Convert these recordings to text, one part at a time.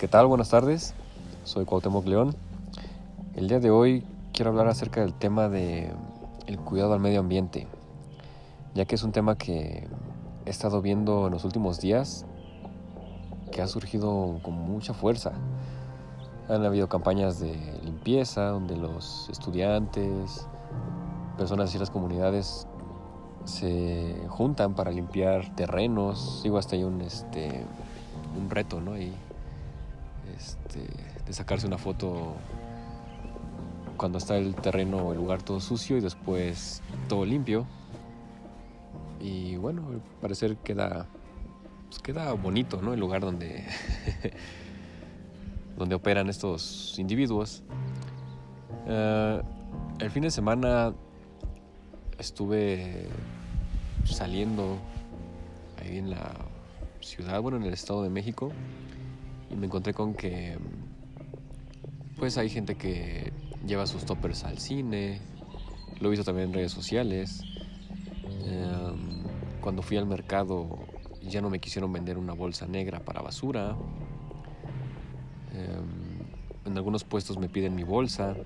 ¿Qué tal? Buenas tardes. Soy Cuauhtémoc León. El día de hoy quiero hablar acerca del tema de el cuidado al medio ambiente, ya que es un tema que he estado viendo en los últimos días que ha surgido con mucha fuerza. Han habido campañas de limpieza donde los estudiantes, personas de ciertas comunidades se juntan para limpiar terrenos. Digo, hasta hay un, este, un reto, ¿no? Este, de sacarse una foto cuando está el terreno el lugar todo sucio y después todo limpio. Y bueno, al parecer queda, pues queda bonito, ¿no? El lugar donde, donde operan estos individuos. Uh, el fin de semana estuve saliendo ahí en la ciudad, bueno, en el Estado de México, y me encontré con que pues hay gente que lleva sus toppers al cine, lo he visto también en redes sociales. Um, cuando fui al mercado ya no me quisieron vender una bolsa negra para basura. Um, en algunos puestos me piden mi bolsa.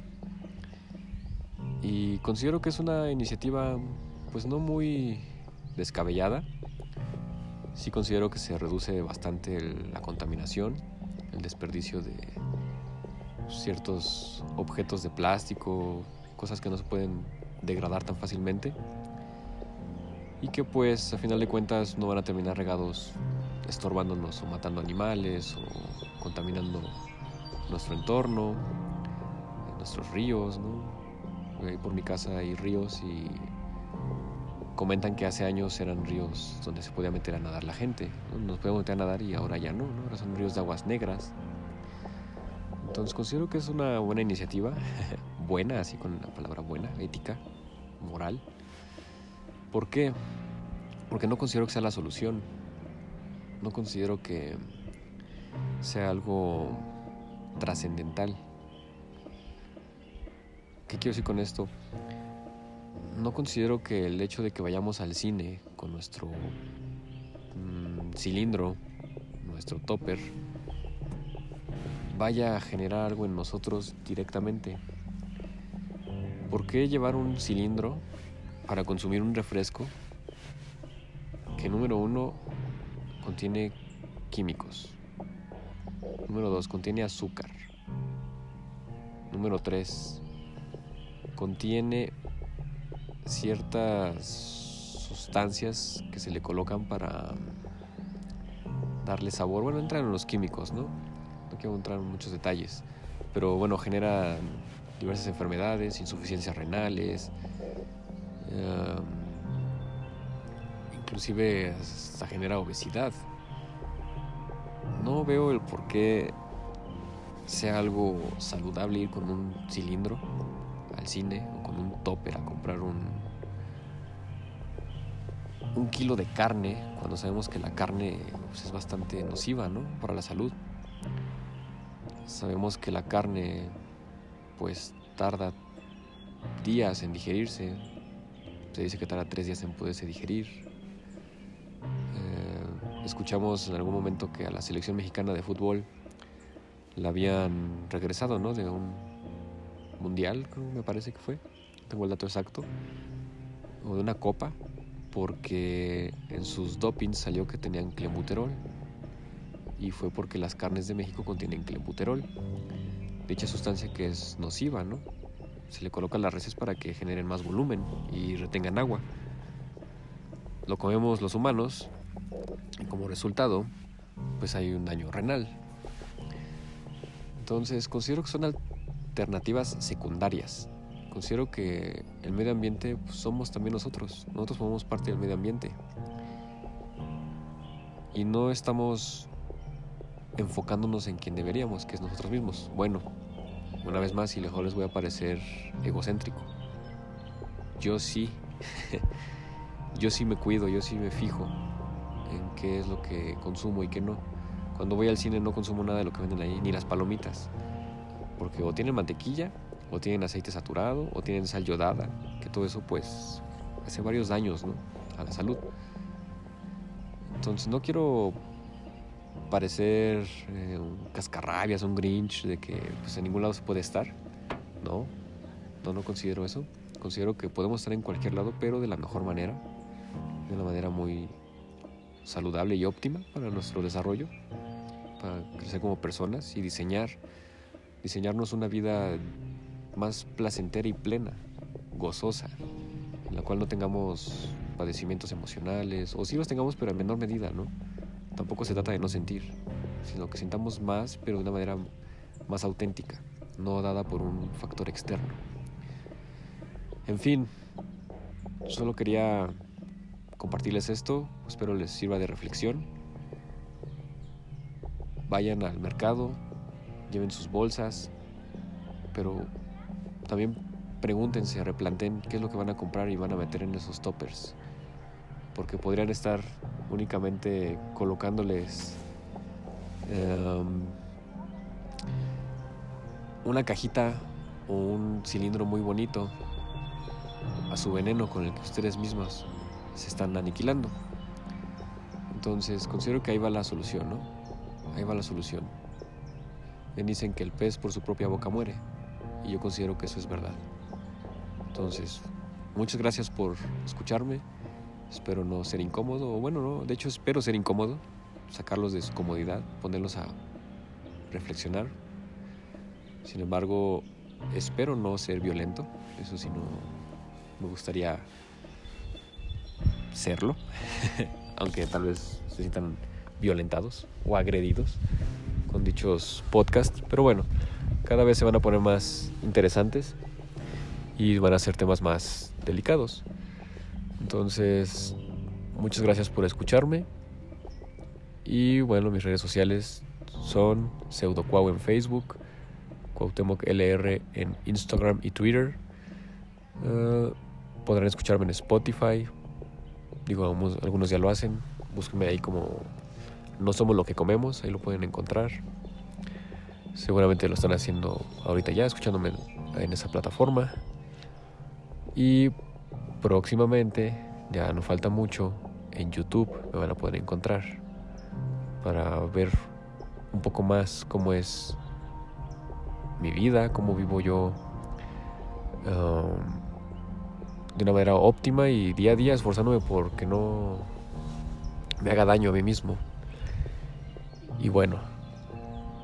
Y considero que es una iniciativa pues no muy descabellada. Sí considero que se reduce bastante la contaminación, el desperdicio de ciertos objetos de plástico, cosas que no se pueden degradar tan fácilmente y que pues a final de cuentas no van a terminar regados estorbándonos o matando animales o contaminando nuestro entorno, nuestros ríos, ¿no? por mi casa hay ríos y comentan que hace años eran ríos donde se podía meter a nadar la gente. ¿no? Nos podíamos meter a nadar y ahora ya no, ¿no? Ahora son ríos de aguas negras. Entonces considero que es una buena iniciativa, buena, así con la palabra buena, ética, moral. ¿Por qué? Porque no considero que sea la solución. No considero que sea algo trascendental. ¿Qué quiero decir con esto? No considero que el hecho de que vayamos al cine con nuestro mmm, cilindro, nuestro topper, vaya a generar algo en nosotros directamente. ¿Por qué llevar un cilindro para consumir un refresco que número uno contiene químicos? Número dos, contiene azúcar. Número tres, contiene ciertas sustancias que se le colocan para darle sabor. Bueno, entran en los químicos, ¿no? No quiero entrar en muchos detalles, pero bueno, genera diversas enfermedades, insuficiencias renales, eh, inclusive hasta genera obesidad. No veo el por qué sea algo saludable ir con un cilindro al cine un topper a comprar un un kilo de carne cuando sabemos que la carne pues, es bastante nociva ¿no? para la salud sabemos que la carne pues tarda días en digerirse se dice que tarda tres días en poderse digerir eh, escuchamos en algún momento que a la selección mexicana de fútbol la habían regresado ¿no? de un mundial, me parece que fue, tengo el dato exacto, o de una copa, porque en sus dopings salió que tenían clenbuterol y fue porque las carnes de México contienen clenbuterol, dicha sustancia que es nociva, ¿no? Se le coloca a las reses para que generen más volumen y retengan agua. Lo comemos los humanos y como resultado, pues hay un daño renal. Entonces considero que son alternativas secundarias. Considero que el medio ambiente pues, somos también nosotros. Nosotros formamos parte del medio ambiente. Y no estamos enfocándonos en quien deberíamos, que es nosotros mismos. Bueno, una vez más, y lejos les voy a parecer egocéntrico. Yo sí, yo sí me cuido, yo sí me fijo en qué es lo que consumo y qué no. Cuando voy al cine no consumo nada de lo que venden ahí, ni las palomitas porque o tienen mantequilla, o tienen aceite saturado, o tienen sal yodada, que todo eso pues hace varios daños ¿no? a la salud. Entonces no quiero parecer eh, un cascarrabias, un grinch, de que pues, en ningún lado se puede estar. No, no, no considero eso. Considero que podemos estar en cualquier lado, pero de la mejor manera, de una manera muy saludable y óptima para nuestro desarrollo, para crecer como personas y diseñar, diseñarnos una vida más placentera y plena, gozosa, en la cual no tengamos padecimientos emocionales, o sí los tengamos, pero en menor medida, ¿no? Tampoco se trata de no sentir, sino que sintamos más, pero de una manera más auténtica, no dada por un factor externo. En fin, solo quería compartirles esto, espero les sirva de reflexión. Vayan al mercado, lleven sus bolsas, pero también pregúntense, replanten qué es lo que van a comprar y van a meter en esos toppers. Porque podrían estar únicamente colocándoles em, una cajita o un cilindro muy bonito a su veneno con el que ustedes mismos se están aniquilando. Entonces considero que ahí va la solución, ¿no? Ahí va la solución. Bien dicen que el pez por su propia boca muere y yo considero que eso es verdad. Entonces, muchas gracias por escucharme. Espero no ser incómodo, o bueno, no, de hecho espero ser incómodo, sacarlos de su comodidad, ponerlos a reflexionar. Sin embargo, espero no ser violento, eso sí no me gustaría serlo, aunque tal vez se sientan violentados o agredidos con dichos podcasts, pero bueno, cada vez se van a poner más interesantes y van a ser temas más delicados. Entonces, muchas gracias por escucharme. Y bueno, mis redes sociales son pseudocuau en Facebook, Cuauhtémoc LR en Instagram y Twitter. Eh, podrán escucharme en Spotify. Digo, algunos ya lo hacen. Búsquenme ahí como No Somos Lo que Comemos, ahí lo pueden encontrar. Seguramente lo están haciendo ahorita ya, escuchándome en esa plataforma. Y próximamente, ya no falta mucho, en YouTube me van a poder encontrar para ver un poco más cómo es mi vida, cómo vivo yo um, de una manera óptima y día a día esforzándome porque no me haga daño a mí mismo. Y bueno,